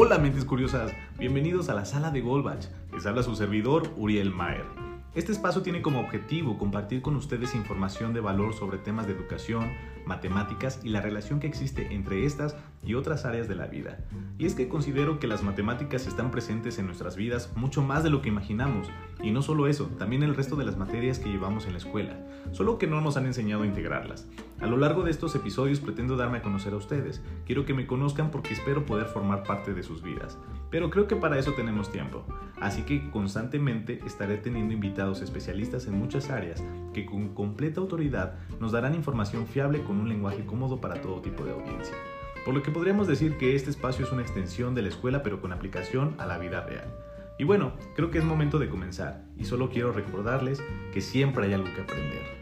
Hola mentes curiosas, bienvenidos a la sala de Goldbach. Les habla su servidor Uriel Mayer. Este espacio tiene como objetivo compartir con ustedes información de valor sobre temas de educación, matemáticas y la relación que existe entre estas y otras áreas de la vida. Y es que considero que las matemáticas están presentes en nuestras vidas mucho más de lo que imaginamos. Y no solo eso, también el resto de las materias que llevamos en la escuela, solo que no nos han enseñado a integrarlas. A lo largo de estos episodios pretendo darme a conocer a ustedes. Quiero que me conozcan porque espero poder formar parte de sus vidas. Pero creo que para eso tenemos tiempo. Así que constantemente estaré teniendo invitados especialistas en muchas áreas que con completa autoridad nos darán información fiable con un lenguaje cómodo para todo tipo de audiencia. Por lo que podríamos decir que este espacio es una extensión de la escuela pero con aplicación a la vida real. Y bueno, creo que es momento de comenzar y solo quiero recordarles que siempre hay algo que aprender.